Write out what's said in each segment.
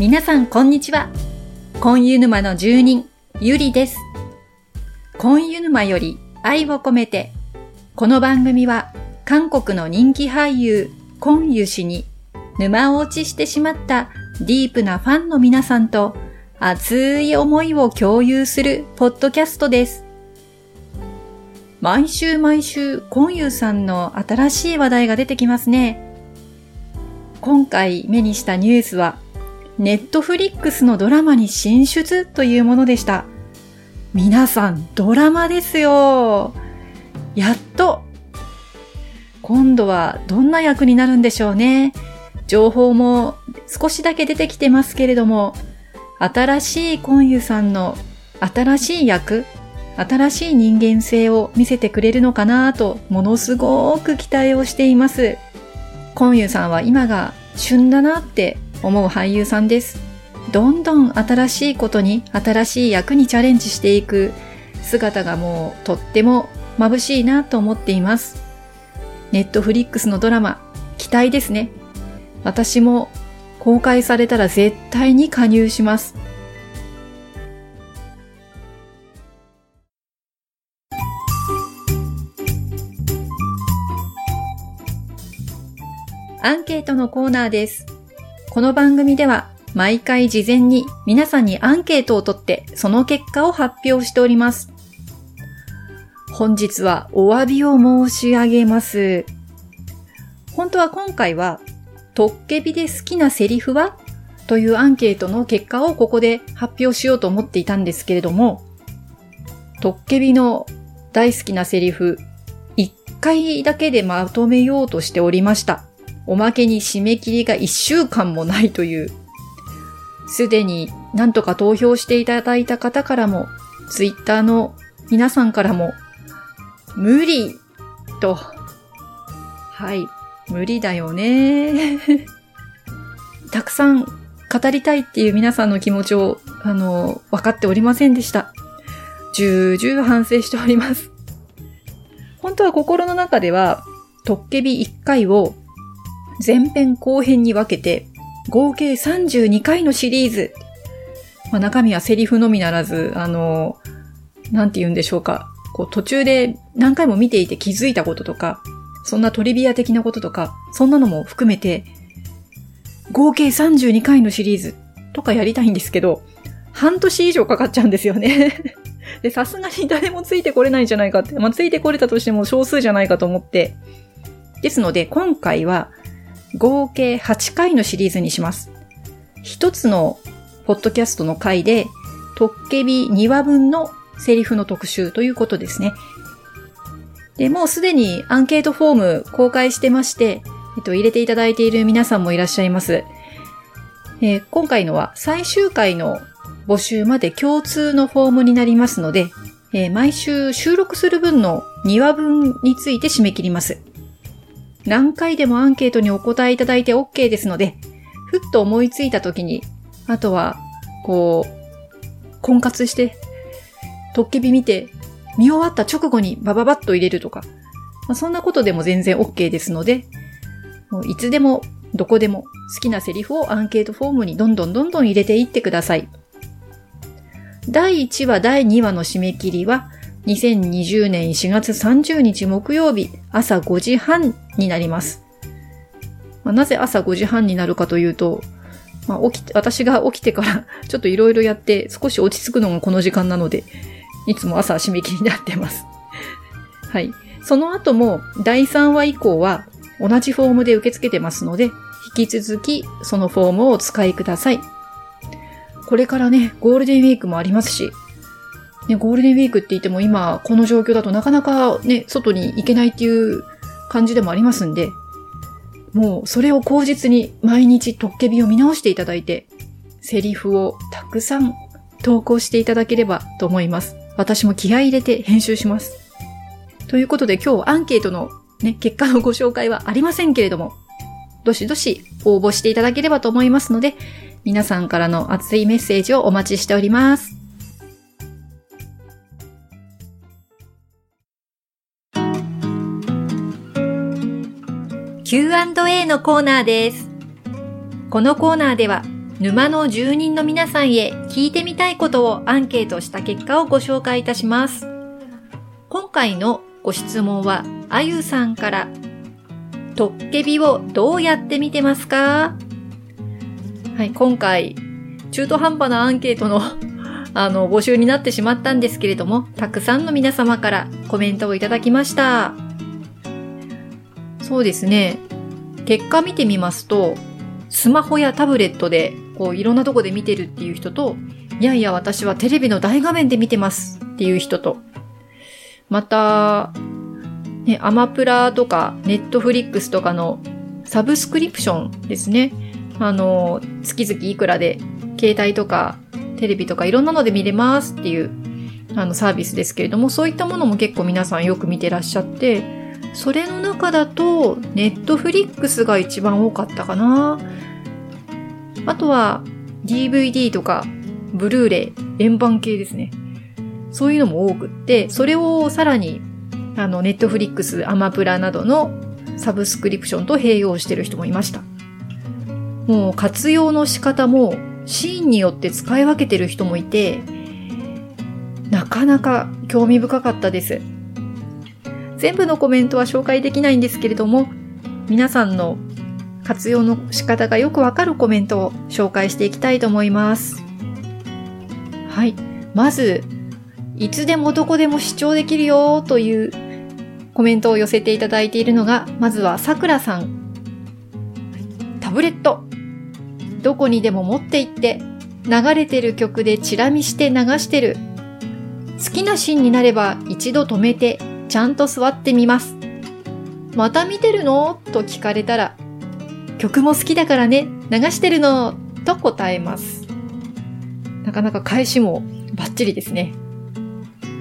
皆さんこんにちは。コンユ沼の住人、ゆりです。コンユ沼より愛を込めて、この番組は韓国の人気俳優、コンユ氏に沼落ちしてしまったディープなファンの皆さんと熱い思いを共有するポッドキャストです。毎週毎週、コンユさんの新しい話題が出てきますね。今回目にしたニュースは、ネットフリックスのドラマに進出というものでした。皆さん、ドラマですよ。やっと。今度はどんな役になるんでしょうね。情報も少しだけ出てきてますけれども、新しいコンユさんの新しい役、新しい人間性を見せてくれるのかなと、ものすごく期待をしています。コンユさんは今が旬だなって思う俳優さんです。どんどん新しいことに、新しい役にチャレンジしていく姿がもうとっても眩しいなと思っています。ネットフリックスのドラマ、期待ですね。私も公開されたら絶対に加入します。アンケートのコーナーです。この番組では毎回事前に皆さんにアンケートを取ってその結果を発表しております。本日はお詫びを申し上げます。本当は今回はトッケビで好きなセリフはというアンケートの結果をここで発表しようと思っていたんですけれども、トッケビの大好きなセリフ、1回だけでまとめようとしておりました。おまけに締め切りが1週間もないという、すでに何とか投票していただいた方からも、ツイッターの皆さんからも、無理と、はい、無理だよね。たくさん語りたいっていう皆さんの気持ちを、あの、分かっておりませんでした。重々反省しております。本当は心の中では、トッケビ1回を前編後編に分けて、合計32回のシリーズ。まあ、中身はセリフのみならず、あの、なんて言うんでしょうか。こう途中で何回も見ていて気づいたこととか、そんなトリビア的なこととか、そんなのも含めて、合計32回のシリーズとかやりたいんですけど、半年以上かかっちゃうんですよね。で、さすがに誰もついてこれないんじゃないかって、まあ、ついてこれたとしても少数じゃないかと思って。ですので、今回は合計8回のシリーズにします。一つのポッドキャストの回で、トッケビ2話分のセリフの特集ということですね。で、もうすでにアンケートフォーム公開してまして、えっと、入れていただいている皆さんもいらっしゃいます。えー今回のは最終回の募集まで共通のフォームになりますので、えー毎週収録する分の2話分について締め切ります。何回でもアンケートにお答えいただいて OK ですので、ふっと思いついた時に、あとは、こう、婚活して、トッケビ見て、見終わった直後にバババッと入れるとか、まあ、そんなことでも全然 OK ですので、もういつでも、どこでも好きなセリフをアンケートフォームにどんどんどんどん入れていってください。第1話、第2話の締め切りは、2020年4月30日木曜日朝5時半になります。まあなぜ朝5時半になるかというと、まあ、起き、私が起きてから ちょっといろいろやって少し落ち着くのがこの時間なので、いつも朝締め切りになってます。はい。その後も第3話以降は同じフォームで受け付けてますので、引き続きそのフォームをお使いください。これからね、ゴールデンウィークもありますし、ね、ゴールデンウィークって言っても今この状況だとなかなかね、外に行けないっていう感じでもありますんで、もうそれを口実に毎日トッケビを見直していただいて、セリフをたくさん投稿していただければと思います。私も気合入れて編集します。ということで今日アンケートのね、結果のご紹介はありませんけれども、どしどし応募していただければと思いますので、皆さんからの熱いメッセージをお待ちしております。Q&A のコーナーです。このコーナーでは沼の住人の皆さんへ聞いてみたいことをアンケートした結果をご紹介いたします。今回のご質問は、あゆさんから、トッケビをどうやって見てますか？はい、今回、中途半端なアンケートの あの、募集になってしまったんですけれども、たくさんの皆様からコメントをいただきました。そうですね。結果見てみますと、スマホやタブレットで、こう、いろんなとこで見てるっていう人と、いやいや、私はテレビの大画面で見てますっていう人と、また、ね、アマプラとか、ネットフリックスとかのサブスクリプションですね。あの、月々いくらで、携帯とか、テレビとかいろんなので見れますっていう、あの、サービスですけれども、そういったものも結構皆さんよく見てらっしゃって、それの中だと、ネットフリックスが一番多かったかな。あとは、DVD とか、ブルーレイ、円盤系ですね。そういうのも多くって、それをさらに、あの、ネットフリックス、アマプラなどのサブスクリプションと併用してる人もいました。もう活用の仕方もシーンによって使い分けてる人もいて、なかなか興味深かったです。全部のコメントは紹介できないんですけれども、皆さんの活用の仕方がよくわかるコメントを紹介していきたいと思います。はい。まず、いつでもどこでも視聴できるよというコメントを寄せていただいているのが、まずはさくらさん。タブレット。どこにでも持って行って、流れてる曲でチラ見して流してる。好きなシーンになれば一度止めてちゃんと座ってみます。また見てるの？と聞かれたら、曲も好きだからね、流してるの？と答えます。なかなか返しもバッチリですね。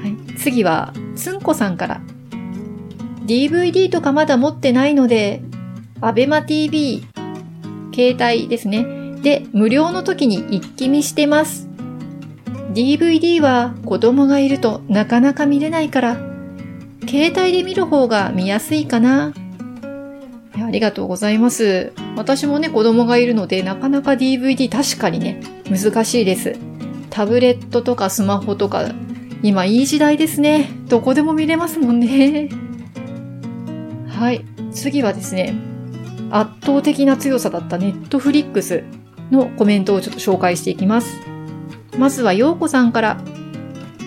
はい、次は、つんこさんから。DVD とかまだ持ってないので、アベマ TV、携帯ですね。で、無料の時に一気見してます。DVD は子供がいるとなかなか見れないから、携帯で見る方が見やすいかな。ありがとうございます。私もね、子供がいるので、なかなか DVD 確かにね、難しいです。タブレットとかスマホとか、今いい時代ですね。どこでも見れますもんね。はい。次はですね、圧倒的な強さだったネットフリックスのコメントをちょっと紹介していきます。まずは、ようこさんから、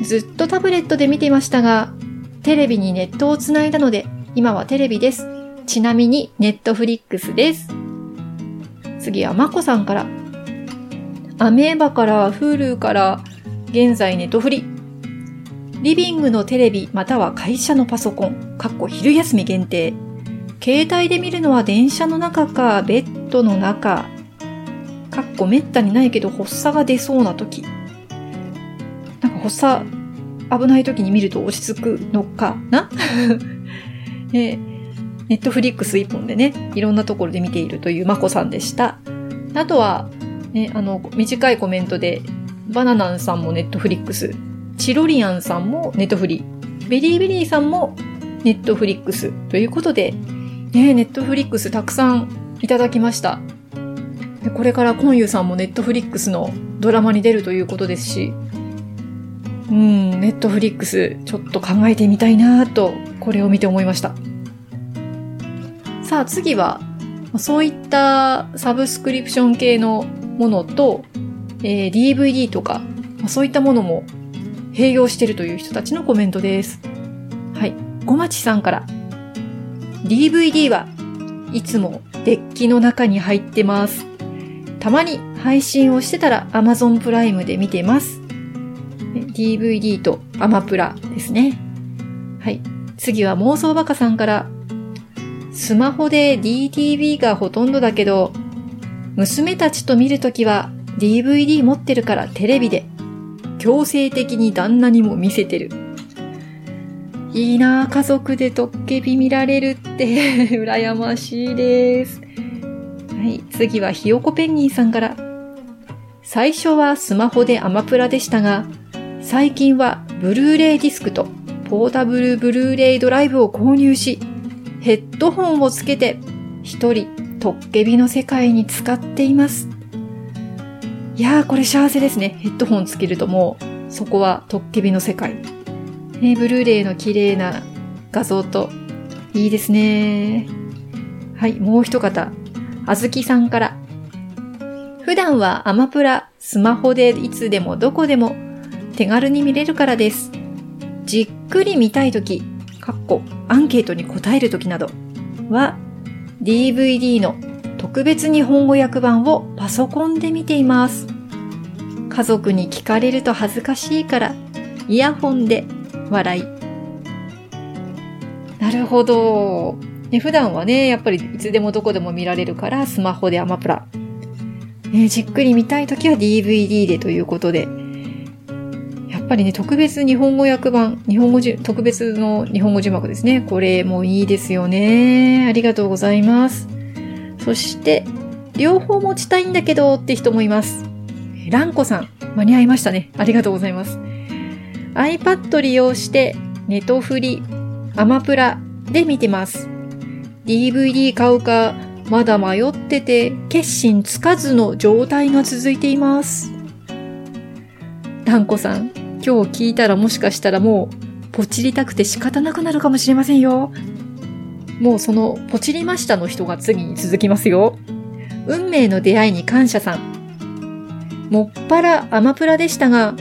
ずっとタブレットで見てましたが、テレビにネットをつないだので、今はテレビです。ちなみに、ネットフリックスです。次は、まこさんから。アメーバから、フールーから、現在ネットフリ。リビングのテレビまたは会社のパソコン、かっこ昼休み限定。携帯で見るのは電車の中か、ベッドの中。かっこめったにないけど発作が出そうな時。なんか発作危ない時に見ると落ち着くのかな？え ネットフリックス一本でね、いろんなところで見ているというまこさんでした。あとは、ね、あの、短いコメントで、バナナンさんもネットフリックス、チロリアンさんもネットフリ、ベリーベリーさんもネットフリックス。ということで、ね、ネットフリックスたくさんいただきました。これからコンユさんもネットフリックスのドラマに出るということですし、うん、ネットフリックス、ちょっと考えてみたいなと、これを見て思いました。さあ次は、そういったサブスクリプション系のものと、えー、DVD とか、そういったものも併用しているという人たちのコメントです。はい。ごまちさんから。DVD はいつもデッキの中に入ってます。たまに配信をしてたら Amazon プライムで見てます。DVD とアマプラですね。はい。次は妄想バカさんから、スマホで DTV がほとんどだけど、娘たちと見るときは DVD 持ってるからテレビで、強制的に旦那にも見せてる。いいなぁ、家族でトッケビ見られるって 羨ましいです。はい、次はひよこペンギンさんから。最初はスマホでアマプラでしたが、最近はブルーレイディスクとポータブルブルーレイドライブを購入し、ヘッドホンをつけて一人トッケビの世界に使っています。いやー、これ幸せですね。ヘッドホンつけるともう、そこはトッケビの世界。ね、ブルーレイの綺麗な画像と、いいですね。はい、もう一方。あずきさんから。普段はアマプラ、スマホでいつでもどこでも手軽に見れるからです。じっくり見たいとき、かっこアンケートに答えるときなどは DVD の特別日本語訳版をパソコンで見ています。家族に聞かれると恥ずかしいからイヤホンで笑い。なるほど。ね、普段はね、やっぱりいつでもどこでも見られるからスマホでアマプラ。ね、じっくり見たいときは DVD でということで。ぱりね、特別日本語訳版、日本語じ、特別の日本語字幕ですね。これもいいですよね。ありがとうございます。そして、両方持ちたいんだけどって人もいます。ランコさん、間に合いましたね。ありがとうございます。iPad 利用して、ネトフリ、アマプラで見てます。DVD 買うか、まだ迷ってて、決心つかずの状態が続いています。ランコさん、今日聞いたらもしかしたらもう、ポチりたくて仕方なくなるかもしれませんよ。もうその、ポチりましたの人が次に続きますよ。運命の出会いに感謝さん。もっぱらアマプラでしたが、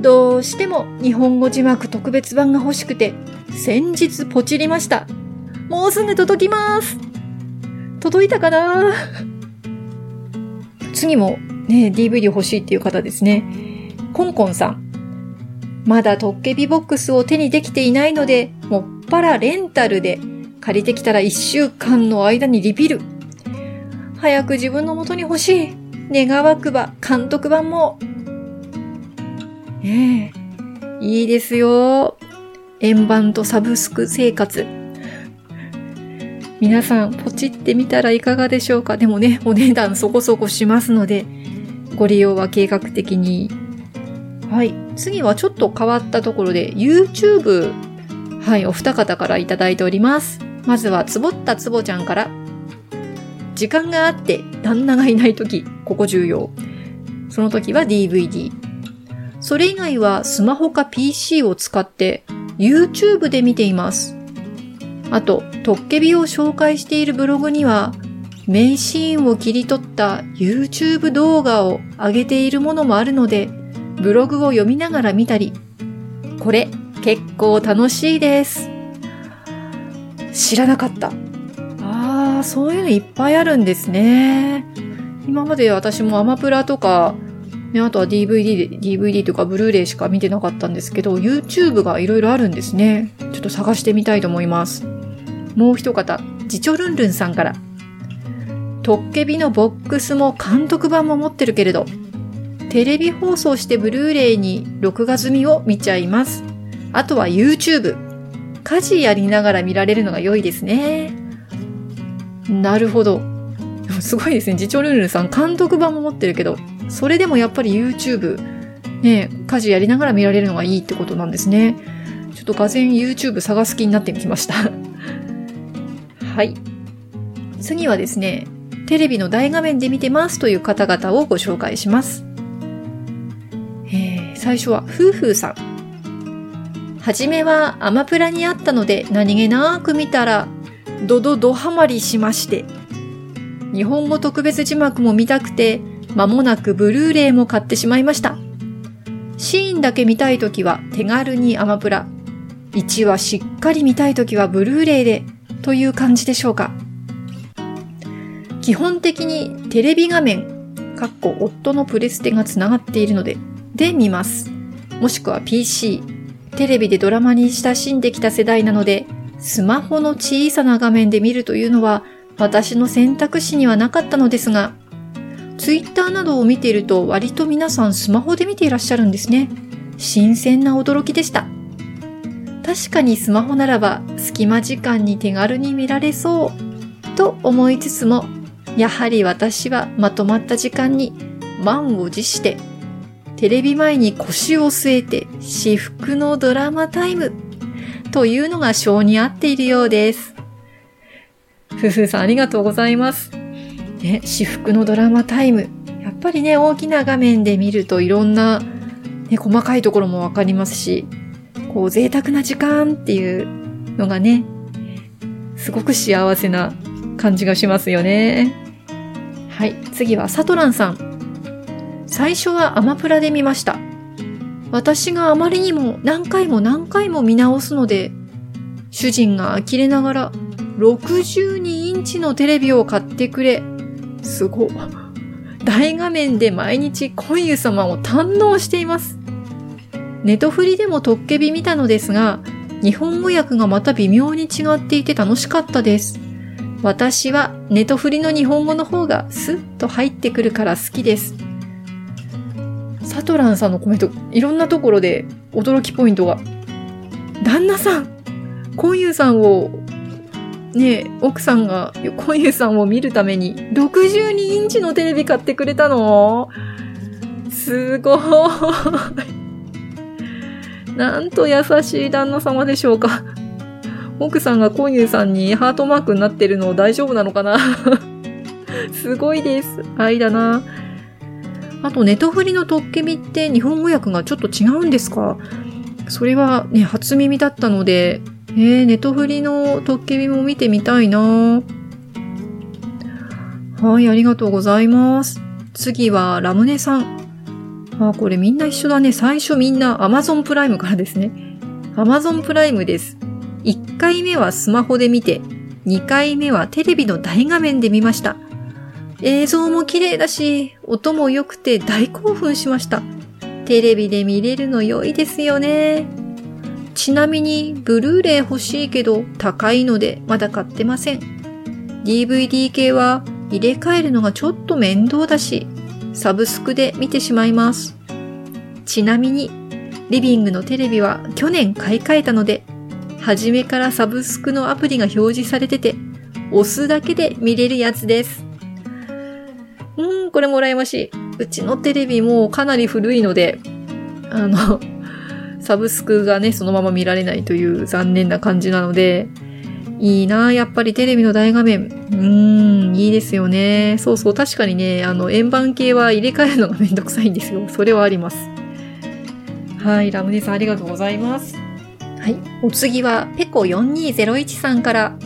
どうしても日本語字幕特別版が欲しくて、先日ポチりました。もうすぐ届きます届いたかな？次もね、DVD 欲しいっていう方ですね。コンコンさん。まだトッケビボックスを手にできていないので、もっぱらレンタルで借りてきたら一週間の間にリピル。早く自分の元に欲しい。願わくば監督版も。ええいいですよ。円盤とサブスク生活。皆さん、ポチってみたらいかがでしょうかでもね、お値段そこそこしますので、ご利用は計画的に。はい。次はちょっと変わったところで、YouTube。はい、お二方からいただいております。まずは、つぼったつぼちゃんから。時間があって旦那がいないとき、ここ重要。その時は DVD。それ以外はスマホか PC を使って YouTube で見ています。あと、トッケビを紹介しているブログには、名シーンを切り取った YouTube 動画を上げているものもあるので、ブログを読みながら見たり、これ結構楽しいです。知らなかった。ああ、そういうのいっぱいあるんですね。今まで私もアマプラとか、ね、あとは DVD で、DVD とかブルーレイしか見てなかったんですけど、YouTube がいろいろあるんですね。ちょっと探してみたいと思います。もう一方、ジチョルンルンさんから。トッケビのボックスも監督版も持ってるけれど、テレビ放送してブルーレイに録画済みを見ちゃいます。あとは YouTube。家事やりながら見られるのが良いですね。なるほど。すごいですね。次長ルールさん、監督版も持ってるけど、それでもやっぱり YouTube、ね、家事やりながら見られるのがいいってことなんですね。ちょっとがぜん YouTube 探す気になってきました。はい。次はですね、テレビの大画面で見てますという方々をご紹介します。最初は、夫婦さん。はじめはアマプラにあったので何気なく見たらドドドハマりしまして。日本語特別字幕も見たくて、間もなくブルーレイも買ってしまいました。シーンだけ見たいときは手軽にアマプラ。1話しっかり見たいときはブルーレイで、という感じでしょうか。基本的にテレビ画面、かっこ夫のプレステがつながっているので、で見ます。もしくは PC、テレビでドラマに親しんできた世代なので、スマホの小さな画面で見るというのは私の選択肢にはなかったのですが、ツイッターなどを見ていると割と皆さんスマホで見ていらっしゃるんですね。新鮮な驚きでした。確かにスマホならば隙間時間に手軽に見られそうと思いつつも、やはり私はまとまった時間に満を持してテレビ前に腰を据えて至福のドラマタイムというのが性に合っているようです。ふふさんありがとうございます。ね、至福のドラマタイム。やっぱりね、大きな画面で見るといろんな、ね、細かいところもわかりますし、こう贅沢な時間っていうのがね、すごく幸せな感じがしますよね。はい、次はサトランさん。最初はアマプラで見ました。私があまりにも何回も何回も見直すので、主人が呆れながら62インチのテレビを買ってくれ。すご。大画面で毎日コンユ様を堪能しています。ネトフリでもトッケビ見たのですが、日本語訳がまた微妙に違っていて楽しかったです。私はネトフリの日本語の方がスッと入ってくるから好きです。サトランさんのコメント、いろんなところで驚きポイントが。旦那さん、コンユさんを、ね奥さんがコンユさんを見るために62インチのテレビ買ってくれたの？すごい。なんと優しい旦那様でしょうか。奥さんがコンユさんにハートマークになってるの大丈夫なのかな？すごいです。愛だな。あと、ネトフリのトッケビって日本語訳がちょっと違うんですか？それはね、初耳だったので、えー、ネトフリのトッケビも見てみたいなはい、ありがとうございます。次はラムネさん。あ、これみんな一緒だね。最初みんな Amazon プライムからですね。Amazon プライムです。1回目はスマホで見て、2回目はテレビの大画面で見ました。映像も綺麗だし、音も良くて大興奮しました。テレビで見れるの良いですよね。ちなみに、ブルーレイ欲しいけど高いのでまだ買ってません。DVD 系は入れ替えるのがちょっと面倒だし、サブスクで見てしまいます。ちなみに、リビングのテレビは去年買い替えたので、初めからサブスクのアプリが表示されてて、押すだけで見れるやつです。うん、これも羨ましい。うちのテレビもかなり古いので、あの、サブスクがね、そのまま見られないという残念な感じなので、いいなやっぱりテレビの大画面。うーん、いいですよね。そうそう、確かにね、あの、円盤系は入れ替えるのがめんどくさいんですよ。それはあります。はい、ラムネさんありがとうございます。はい、お次は、ペコ4201さんから、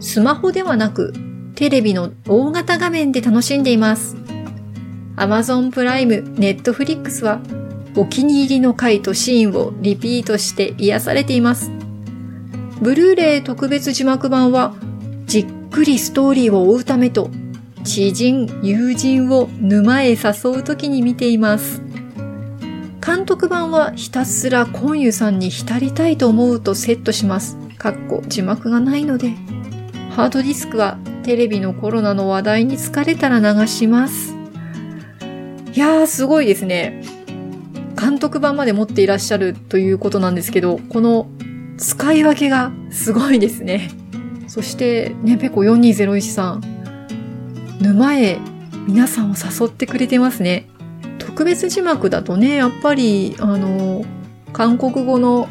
スマホではなく、テレビの大型画面で楽しんでいます。Amazon プライム、Netflix はお気に入りの回とシーンをリピートして癒されています。ブルーレイ特別字幕版はじっくりストーリーを追うためと知人、友人を沼へ誘う時に見ています。監督版はひたすらコンユさんに浸りたいと思うとセットします。かっこ字幕がないので。ハードディスクはテレビのコロナの話題に疲れたら流します。いやー、すごいですね。監督版まで持っていらっしゃるということなんですけど、この使い分けがすごいですね。そして、ね、ペコ4201さん、沼へ皆さんを誘ってくれてますね。特別字幕だとね、やっぱり、あの、韓国語の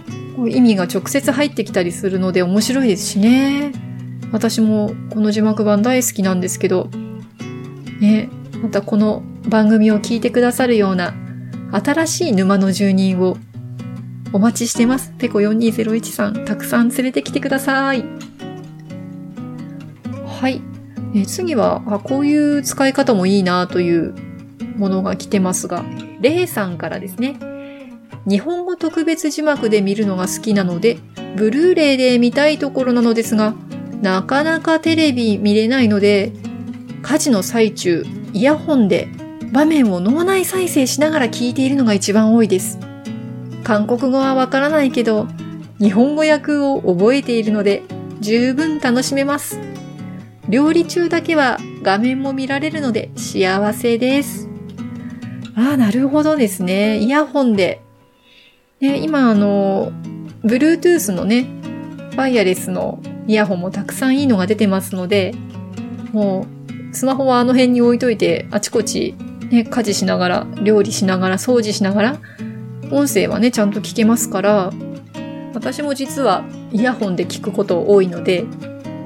意味が直接入ってきたりするので面白いですしね。私もこの字幕版大好きなんですけど、ね、またこの番組を聞いてくださるような新しい沼の住人をお待ちしてます。ペコ4201さん、たくさん連れてきてください。はい。え次はあ、こういう使い方もいいなというものが来てますが、レイさんからですね。日本語特別字幕で見るのが好きなので、ブルーレイで見たいところなのですが、なかなかテレビ見れないので、家事の最中、イヤホンで場面を脳内再生しながら聞いているのが一番多いです。韓国語はわからないけど、日本語訳を覚えているので、十分楽しめます。料理中だけは画面も見られるので幸せです。ああ、なるほどですね。イヤホンで。ね、今あの、Bluetooth のね、ワイヤレスのイヤホンもたくさんいいのが出てますので、もう、スマホはあの辺に置いといて、あちこち、ね、家事しながら、料理しながら、掃除しながら、音声はね、ちゃんと聞けますから、私も実はイヤホンで聞くこと多いので、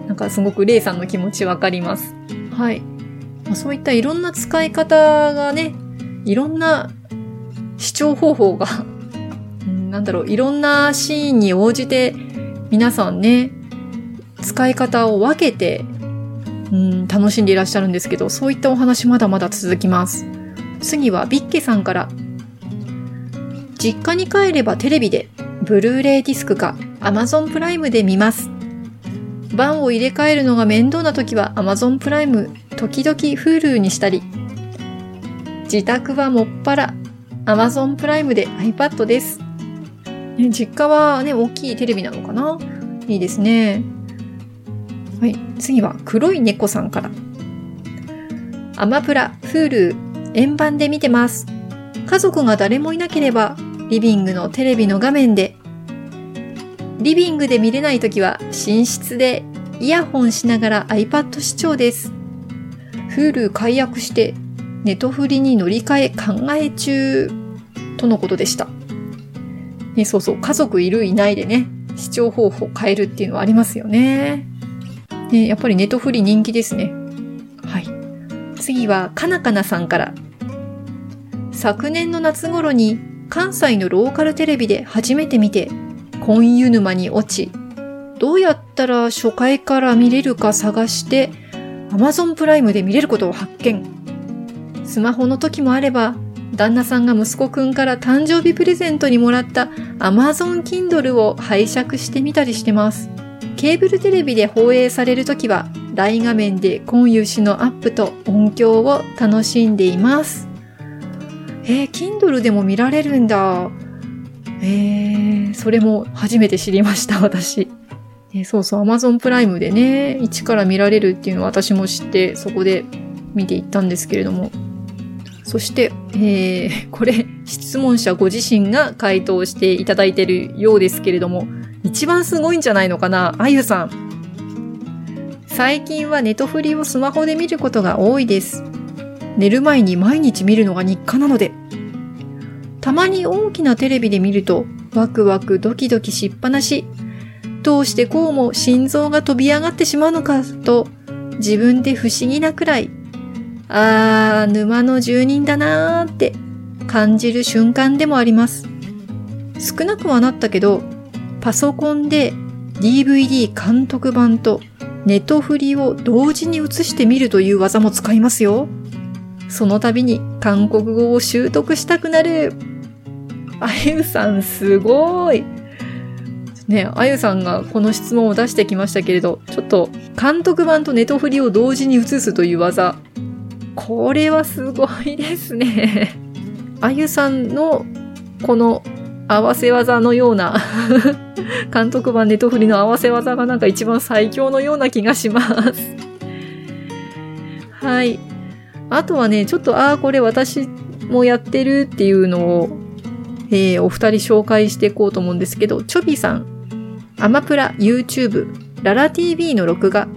なんかすごくレイさんの気持ちわかります。はい。そういったいろんな使い方がね、いろんな視聴方法が なんだろう、いろんなシーンに応じて皆さんね、使い方を分けて、うん、楽しんでいらっしゃるんですけど、そういったお話まだまだ続きます。次はビッケさんから。実家に帰ればテレビで、ブルーレイディスクか Amazon プライムで見ます。番を入れ替えるのが面倒な時は Amazon プライム、時々 Hulu にしたり。自宅はもっぱら Amazon プライムで iPad です。ね、実家はね、大きいテレビなのかな？いいですね。はい。次は黒い猫さんから。アマプラ、フール、円盤で見てます。家族が誰もいなければ、リビングのテレビの画面で。リビングで見れないときは、寝室でイヤホンしながら iPad 視聴です。フール解約して、ネトフリに乗り換え考え中、とのことでした。ね、そうそう、家族いるいないでね、視聴方法変えるっていうのはありますよね。ねやっぱりネトフリ人気ですね。はい。次は、かなかなさんから。昨年の夏頃に関西のローカルテレビで初めて見て、婚湯沼に落ち、どうやったら初回から見れるか探して、Amazon プライムで見れることを発見。スマホの時もあれば、旦那さんが息子くんから誕生日プレゼントにもらった Amazon Kindle を拝借してみたりしてます。ケーブルテレビで放映されるときは大画面で今融資のアップと音響を楽しんでいます。えー、Kindle でも見られるんだ。えー、それも初めて知りました、私。えー、そうそう、Amazon プライムでね、一から見られるっていうのは私も知って、そこで見ていったんですけれども、そして、えー、これ、質問者ご自身が回答していただいているようですけれども、一番すごいんじゃないのかな？あゆさん。最近はネトフリをスマホで見ることが多いです。寝る前に毎日見るのが日課なので。たまに大きなテレビで見ると、ワクワクドキドキしっぱなし。どうしてこうも心臓が飛び上がってしまうのかと、自分で不思議なくらいあー、沼の住人だなーって感じる瞬間でもあります。少なくはなったけど、パソコンで DVD 監督版とネトフリを同時に映してみるという技も使いますよ。その度に韓国語を習得したくなる。あゆさんすごい。ね、あゆさんがこの質問を出してきましたけれど、ちょっと監督版とネトフリを同時に映すという技、これはすごいですね。あゆさんのこの合わせ技のような 監督版ネトフリの合わせ技がなんか一番最強のような気がします。はい。あとはね、ちょっと、ああ、これ私もやってるっていうのを、えー、お二人紹介していこうと思うんですけど、チョビさん、アマプラ、YouTube、ララ TV の録画、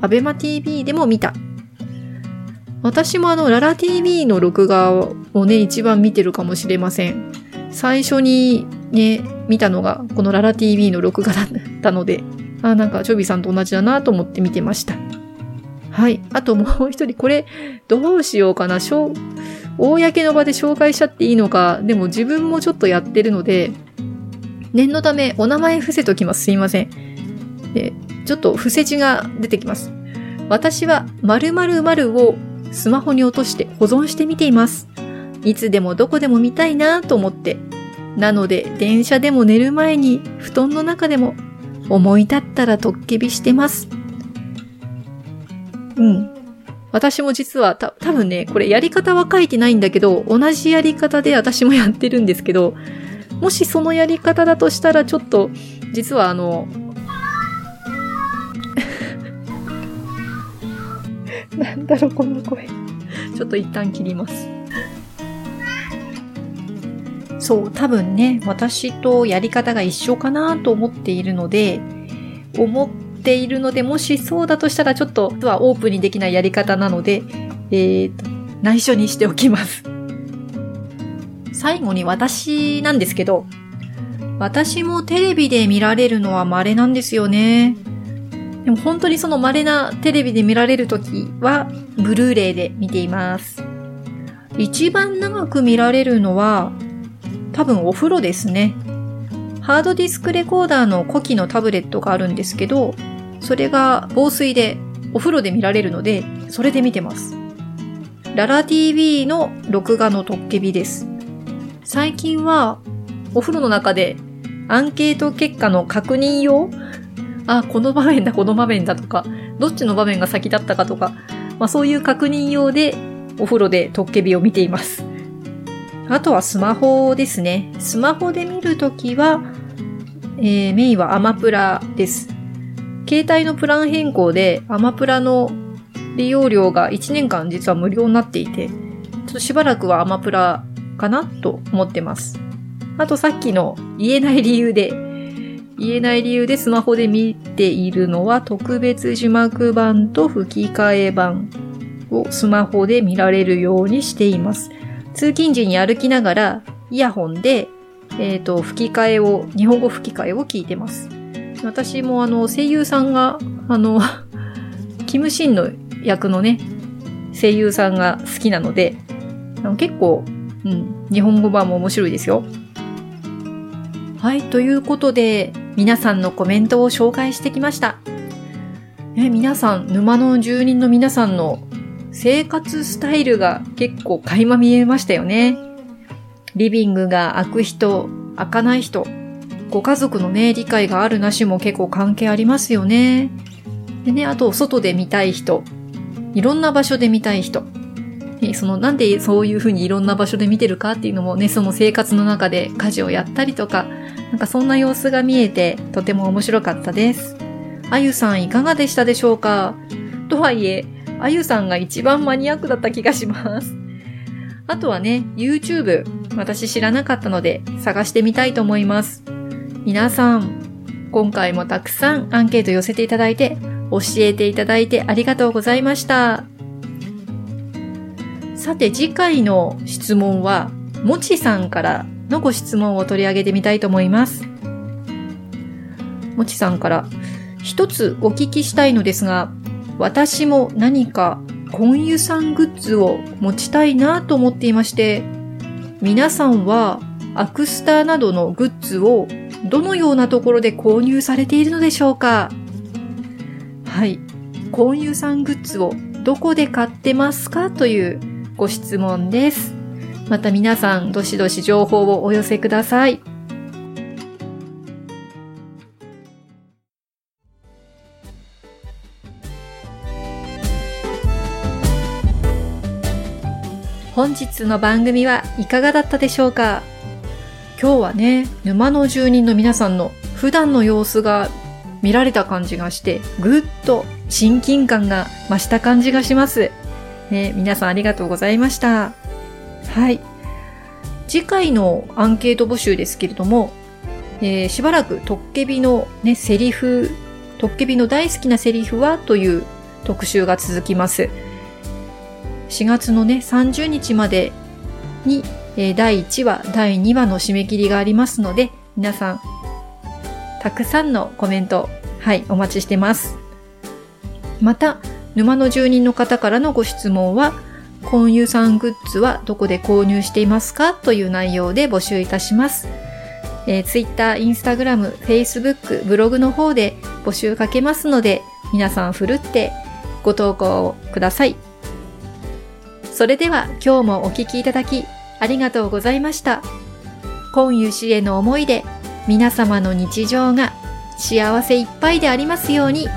アベマ TV でも見た。私もあの、ララ TV の録画をね、一番見てるかもしれません。最初にね、見たのが、このララ TV の録画だったので、あ、なんか、チョビさんと同じだなと思って見てました。はい。あともう一人、これ、どうしようかな。公の場で紹介しちゃっていいのか、でも自分もちょっとやってるので、念のためお名前伏せときます。すいません。でちょっと伏せ字が出てきます。私は〇〇〇をスマホに落として保存してみています。いつでもどこでも見たいなと思って。なので、電車でも寝る前に布団の中でも思い立ったらとっけびしてます。うん。私も実はた、多分ね、これやり方は書いてないんだけど、同じやり方で私もやってるんですけど、もしそのやり方だとしたらちょっと、実はあの、なんだろう、この声。ちょっと一旦切ります。そう、多分ね、私とやり方が一緒かなと思っているので、思っているので、もしそうだとしたらちょっと、はオープンにできないやり方なので、えっ、ー、と、内緒にしておきます。最後に私なんですけど、私もテレビで見られるのは稀なんですよね。でも本当にその稀なテレビで見られるときは、ブルーレイで見ています。一番長く見られるのは、多分お風呂ですね。ハードディスクレコーダーの古希のタブレットがあるんですけど、それが防水でお風呂で見られるので、それで見てます。ララ TV の録画のトッケビです。最近はお風呂の中でアンケート結果の確認用あ、この場面だ、この場面だとか、どっちの場面が先だったかとか、まあそういう確認用でお風呂でトッケビを見ています。あとはスマホですね。スマホで見るときは、えー、メインはアマプラです。携帯のプラン変更でアマプラの利用料が1年間実は無料になっていて、ちょっとしばらくはアマプラかなと思ってます。あとさっきの言えない理由で、言えない理由でスマホで見ているのは特別字幕版と吹き替え版をスマホで見られるようにしています。通勤時に歩きながらイヤホンで、えっ、ー、と、吹き替えを、日本語吹き替えを聞いてます。私もあの、声優さんが、あの、キムシンの役のね、声優さんが好きなので、あの結構、うん、日本語版も面白いですよ。はい、ということで、皆さんのコメントを紹介してきました。え、皆さん、沼の住人の皆さんの生活スタイルが結構垣間見えましたよね。リビングが開く人、開かない人、ご家族のね、理解があるなしも結構関係ありますよね。でね、あと、外で見たい人、いろんな場所で見たい人、そのなんでそういうふうにいろんな場所で見てるかっていうのもね、その生活の中で家事をやったりとか、なんかそんな様子が見えてとても面白かったです。あゆさんいかがでしたでしょうか？とはいえ、あゆさんが一番マニアックだった気がします。あとはね、YouTube、私知らなかったので探してみたいと思います。皆さん、今回もたくさんアンケート寄せていただいて、教えていただいてありがとうございました。さて次回の質問は、もちさんからのご質問を取り上げてみたいと思います。もちさんから、一つお聞きしたいのですが、私も何かコンユさんグッズを持ちたいなと思っていまして、皆さんはアクスターなどのグッズをどのようなところで購入されているのでしょうか？はい。コンユさんグッズをどこで買ってますかというご質問です。また皆さん、どしどし情報をお寄せください。本日の番組はいかがだったでしょうか？今日はね、沼の住人の皆さんの普段の様子が見られた感じがして、ぐっと親近感が増した感じがします。ね、皆さんありがとうございました。はい。次回のアンケート募集ですけれども、えー、しばらくトッケビのね、セリフ、トッケビの大好きなセリフはという特集が続きます。4月のね、30日までに、えー、第1話、第2話の締め切りがありますので、皆さん、たくさんのコメント、はい、お待ちしてます。また、沼の住人の方からのご質問は、コンユさんグッズはどこで購入していますかという内容で募集いたします。えー、Twitter、Instagram、Facebook、ブログの方で募集かけますので、皆さんふるってご投稿ください。それでは今日もお聴きいただきありがとうございました。今湯氏への思いで皆様の日常が幸せいっぱいでありますように。